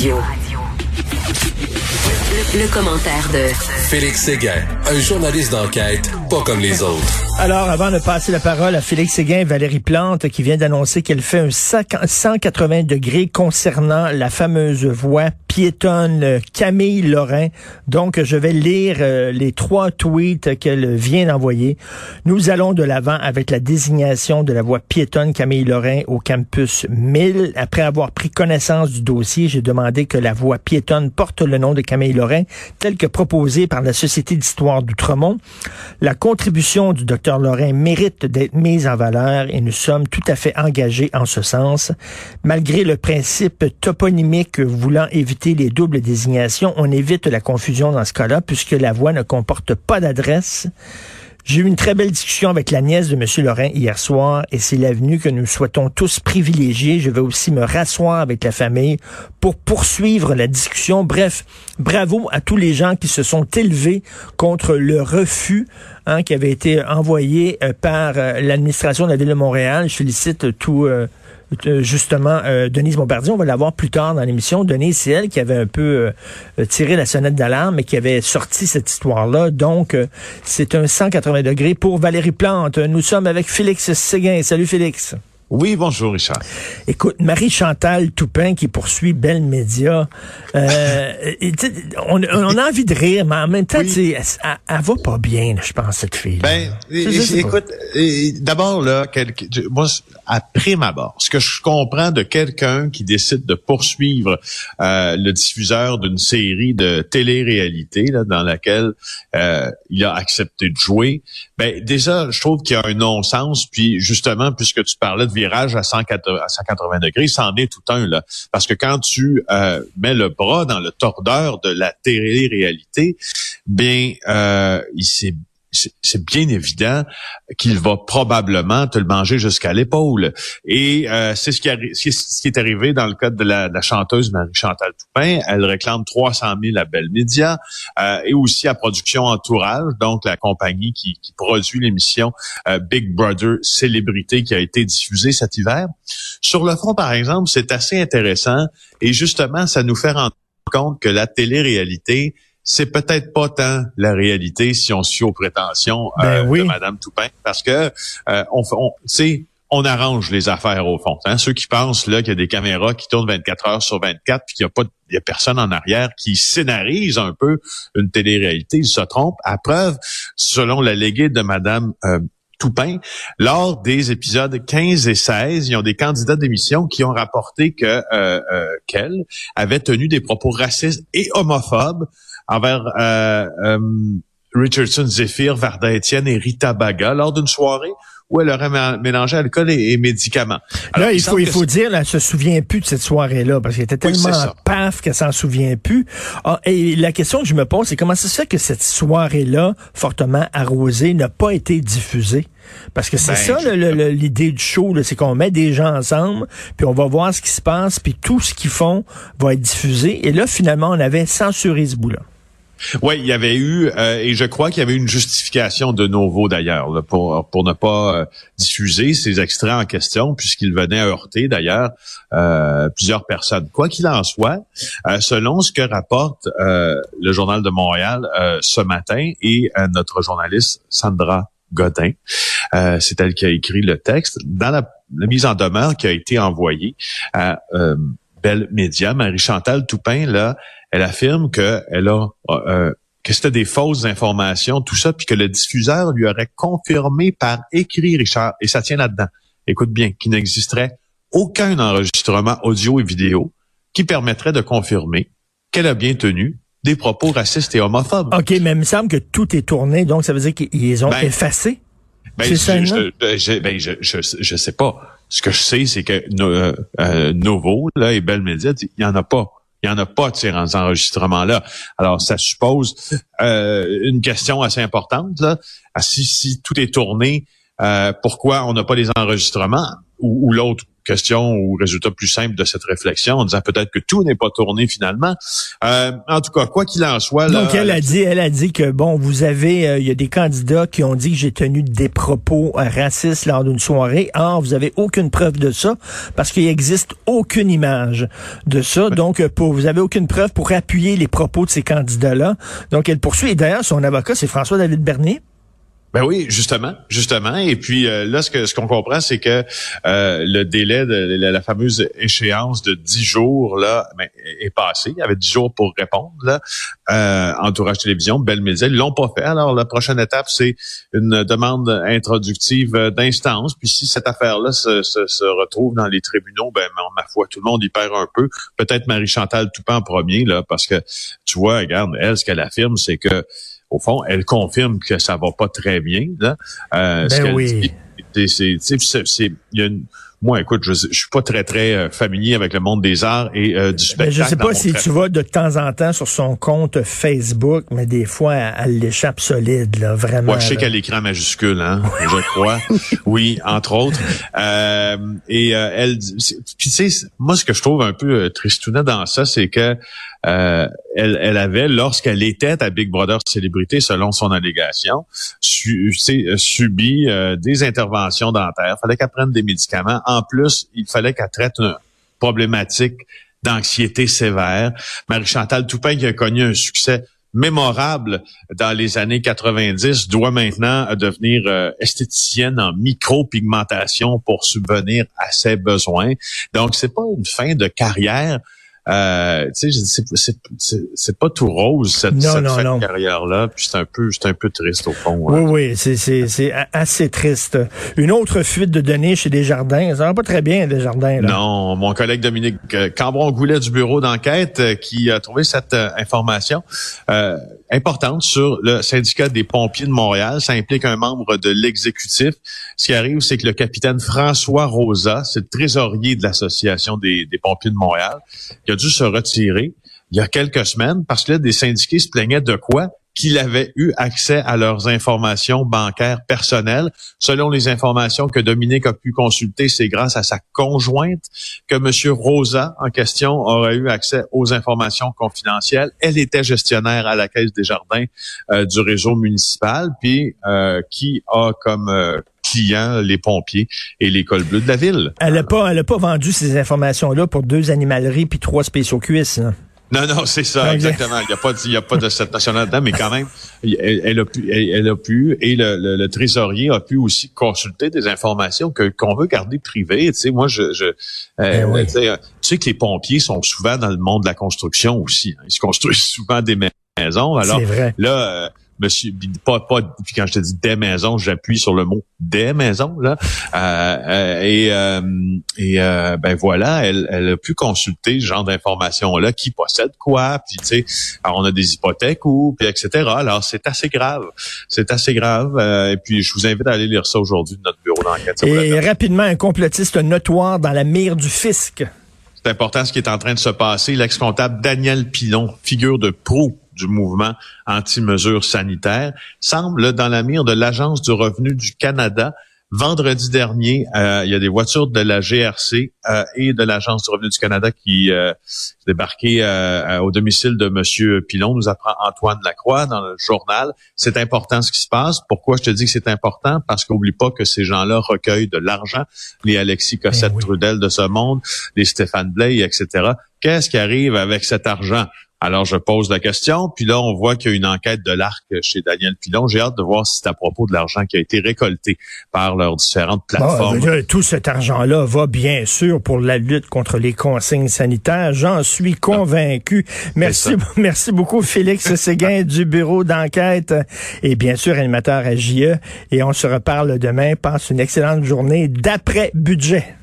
Radio. Le, commentaire de Félix Séguin, un journaliste d'enquête pas comme les autres. Alors, avant de passer la parole à Félix Séguin, Valérie Plante, qui vient d'annoncer qu'elle fait un 180 degrés concernant la fameuse voie piétonne Camille Lorrain. Donc, je vais lire euh, les trois tweets qu'elle vient d'envoyer. Nous allons de l'avant avec la désignation de la voie piétonne Camille Lorrain au campus 1000. Après avoir pris connaissance du dossier, j'ai demandé que la voie piétonne porte le nom de Camille Lorrain, tel que proposé par la Société d'histoire d'Outremont. La contribution du docteur Lorrain mérite d'être mise en valeur et nous sommes tout à fait engagés en ce sens. Malgré le principe toponymique voulant éviter les doubles désignations, on évite la confusion dans ce cas-là puisque la voie ne comporte pas d'adresse. J'ai eu une très belle discussion avec la nièce de M. Lorrain hier soir et c'est l'avenue que nous souhaitons tous privilégier. Je vais aussi me rasseoir avec la famille pour poursuivre la discussion. Bref, bravo à tous les gens qui se sont élevés contre le refus hein, qui avait été envoyé euh, par euh, l'administration de la Ville de Montréal. Je félicite tout, euh, euh, justement Denise Bombardier. On va la voir plus tard dans l'émission. Denise, c'est elle qui avait un peu tiré la sonnette d'alarme et qui avait sorti cette histoire-là. Donc, c'est un 180 degrés pour Valérie Plante. Nous sommes avec Félix Séguin. Salut Félix. Oui, bonjour Richard. Écoute, Marie-Chantal Toupin qui poursuit Belle Média, euh, on, a envie de rire, mais en même temps, elle, elle, va pas bien, je pense, cette fille. Ben, écoute, d'abord, là, moi, après ma barre, ce que je comprends de quelqu'un qui décide de poursuivre euh, le diffuseur d'une série de télé-réalité là, dans laquelle euh, il a accepté de jouer, ben déjà, je trouve qu'il y a un non-sens, puis justement, puisque tu parlais de à 180, à 180 degrés, c'en est tout un, là. Parce que quand tu euh, mets le bras dans le tordeur de la télé-réalité, bien, euh, il s'est c'est bien évident qu'il va probablement te le manger jusqu'à l'épaule. Et euh, c'est ce qui, qui est arrivé dans le cas de la, chanteuse Marie-Chantal Toupin. Elle réclame 300 000 à Bell Media euh, et aussi à Production Entourage, donc la compagnie qui, produit l'émission euh, Big Brother Célébrité qui a été diffusée cet hiver. Sur le fond, par exemple, c'est assez intéressant et justement, ça nous fait rendre compte que la télé-réalité c'est peut-être pas tant la réalité si on suit aux prétentions euh, ben de Madame Toupin, parce que euh, on, on on arrange les affaires au fond. Hein. Ceux qui pensent là qu'il y a des caméras qui tournent 24 heures sur 24 puis qu'il n'y a pas il y a personne en arrière qui scénarise un peu une télé-réalité, ils se trompent. À preuve, selon la léguée de Madame euh, Toupin, lors des épisodes 15 et 16, il y a des candidats d'émission qui ont rapporté que euh, euh, qu'elle avait tenu des propos racistes et homophobes envers euh, euh, Richardson Zephyr, Varda Etienne et Rita Baga lors d'une soirée où elle aurait mélangé alcool et, médicaments. là, il, faut, il faut dire, elle se souvient plus de cette soirée-là, parce qu'elle était tellement paf qu'elle s'en souvient plus. Ah, et la question que je me pose, c'est comment ça se fait que cette soirée-là, fortement arrosée, n'a pas été diffusée? Parce que c'est ben, ça l'idée du show, c'est qu'on met des gens ensemble, puis on va voir ce qui se passe, puis tout ce qu'ils font va être diffusé. Et là, finalement, on avait censuré ce bout-là. Oui, il y avait eu, euh, et je crois qu'il y avait une justification de nouveau d'ailleurs pour pour ne pas euh, diffuser ces extraits en question, puisqu'ils venaient heurter d'ailleurs euh, plusieurs personnes. Quoi qu'il en soit, selon ce que rapporte le journal de Montréal ce matin et notre journaliste Sandra Godin, c'est elle qui a écrit le texte dans la, la, mise en demeure qui a été envoyée à Belle Média, Marie-Chantal Toupin, là, elle affirme que elle a euh, que c'était des fausses informations, tout ça, puis que le diffuseur lui aurait confirmé par écrit, Richard, et ça tient là-dedans. Écoute bien, qu'il n'existerait aucun enregistrement audio et vidéo qui permettrait de confirmer qu'elle a bien tenu des propos racistes et homophobes. OK, mais il me semble que tout est tourné, donc ça veut dire qu'ils ont ben, effacé? Ben, je, je, ben, je, je, sais pas. Ce que je sais, c'est que euh, euh, là, et Bell Media, il y en a pas. Il n'y en a pas de ces enregistrements-là. Alors, ça suppose euh, une question assez importante. Là. Ah, si, si tout est tourné, euh, pourquoi on n'a pas les enregistrements? Ou, l'autre, question ou résultat plus simple de cette réflexion en disant peut-être que tout n'est pas tourné finalement. Euh, en tout cas, quoi qu'il en soit. Donc elle a dit, elle a dit que bon, vous avez, euh, il y a des candidats qui ont dit que j'ai tenu des propos racistes lors d'une soirée. Or, vous avez aucune preuve de ça parce qu'il n'existe aucune image de ça. Donc, pour, vous avez aucune preuve pour appuyer les propos de ces candidats-là. Donc, elle poursuit. Et d'ailleurs, son avocat, c'est François-David Bernier. Ben oui, justement, justement. Et puis euh, là, ce que ce qu'on comprend, c'est que euh, le délai de la, fameuse échéance de dix jours là ben, est passé. Il y avait dix jours pour répondre. Là, euh, entourage télévision, Belle Média, ils l'ont pas fait. Alors la prochaine étape, c'est une demande introductive d'instance. Puis si cette affaire-là se, se, retrouve dans les tribunaux, ben ma foi, tout le monde y perd un peu. Peut-être Marie Chantal Toupin en premier là, parce que tu vois, regarde, elle, ce qu'elle affirme, c'est que au fond, elle confirme que ça va pas très bien. Là. Euh, ben oui. C'est, il y a une, moi, écoute, je, je suis pas très très euh, familier avec le monde des arts et euh, du spectacle. Mais je sais pas si tu vas de temps en temps sur son compte Facebook, mais des fois elle, l'échappe solide, là, vraiment. Moi, je sais qu'elle écrit en majuscule, hein, je crois. oui, entre autres. Euh, et elle, puis tu sais, moi, ce que je trouve un peu tristounet dans ça, c'est que elle, elle, avait, lorsqu'elle était à Big Brother Célébrité, selon son allégation, su, subi des interventions dentaires. Fallait qu'elle prenne des médicaments en plus, il fallait qu'elle traite une problématique d'anxiété sévère. Marie-Chantal Toupin, qui a connu un succès mémorable dans les années 90, doit maintenant devenir euh, esthéticienne en micropigmentation pour subvenir à ses besoins. Donc, c'est pas une fin de carrière, euh, tu sais, c'est pas tout rose cette, carrière-là. Puis c'est un peu, c'est un peu triste au fond. Oui, oui, c'est assez triste. Une autre fuite de données chez Desjardins, ça va pas très bien Desjardins. Là. Non, mon collègue Dominique euh, Cambron-Goulet du bureau d'enquête euh, qui a trouvé cette information importante sur le syndicat des pompiers de Montréal. Ça implique un membre de l'exécutif. Ce qui arrive, c'est que le capitaine François Rosa, c'est le trésorier de l'association des, pompiers de Montréal, qui a dû se retirer il y a quelques semaines parce que là, des syndiqués se plaignaient de quoi? Qu'il avait eu accès à leurs informations bancaires personnelles. Selon les informations que Dominique a pu consulter, c'est grâce à sa conjointe que M. Rosa, en question, aurait eu accès aux informations confidentielles. Elle était gestionnaire à la Caisse des Jardins euh, du réseau municipal, puis euh, qui a comme euh, client les pompiers et l'école bleue de la ville. Elle n'a pas, a pas vendu ces informations-là pour deux animaleries puis trois spéciaux cuisses. Non, non, c'est ça, exactement. Il n'y a pas, il y a pas de cette notion-là dedans, mais quand même, elle, a pu, elle, a pu, et le, trésorier a pu aussi consulter des informations que qu'on veut garder privées. Tu sais, moi, je, je euh, ben tu sais que les pompiers sont souvent dans le monde de la construction aussi. Hein. Ils se construisent souvent des maisons. Alors vrai. là, euh, monsieur, pas, pas, puis quand je te dis des maisons, j'appuie sur le mot des maisons, là. Euh, euh, et euh, et ben voilà, elle, elle a pu consulter ce genre d'informations-là, qui possède quoi, puis tu sais, on a des hypothèques ou, puis etc. Alors, c'est assez grave. C'est assez grave. et puis, je vous invite à aller lire ça aujourd'hui de notre bureau d'enquête. Et rapidement, un complotiste notoire dans la mire du fisc. C'est important ce qui est en train de se passer. L'ex-comptable Daniel Pilon, figure de proue du mouvement anti-mesures sanitaires, semble dans la mire de l'Agence du revenu du Canada Vendredi dernier, euh, il y a des voitures de la GRC euh, et de l'Agence du revenu du Canada qui euh, débarquaient euh, au domicile de Monsieur Pilon, nous apprend Antoine Lacroix dans le journal. C'est important ce qui se passe. Pourquoi je te dis que c'est important? Parce qu'oublie pas que ces gens-là recueillent de l'argent. Les Alexis Cossette-Trudel de ce monde, les Stéphane Blay, etc. Qu'est-ce qui arrive avec cet argent? Alors, je pose la question, puis là, on voit qu'il y a une enquête de l'ARC chez Daniel Pilon. J'ai hâte de voir si c'est à propos de l'argent qui a été récolté par leurs différentes plateformes. tout cet argent-là va bien sûr pour la lutte contre les consignes sanitaires. J'en suis convaincu. Merci, merci beaucoup, Félix Séguin du bureau d'enquête et bien sûr animateur à JE. Et on se reparle demain. Passe une excellente journée d'après-budget.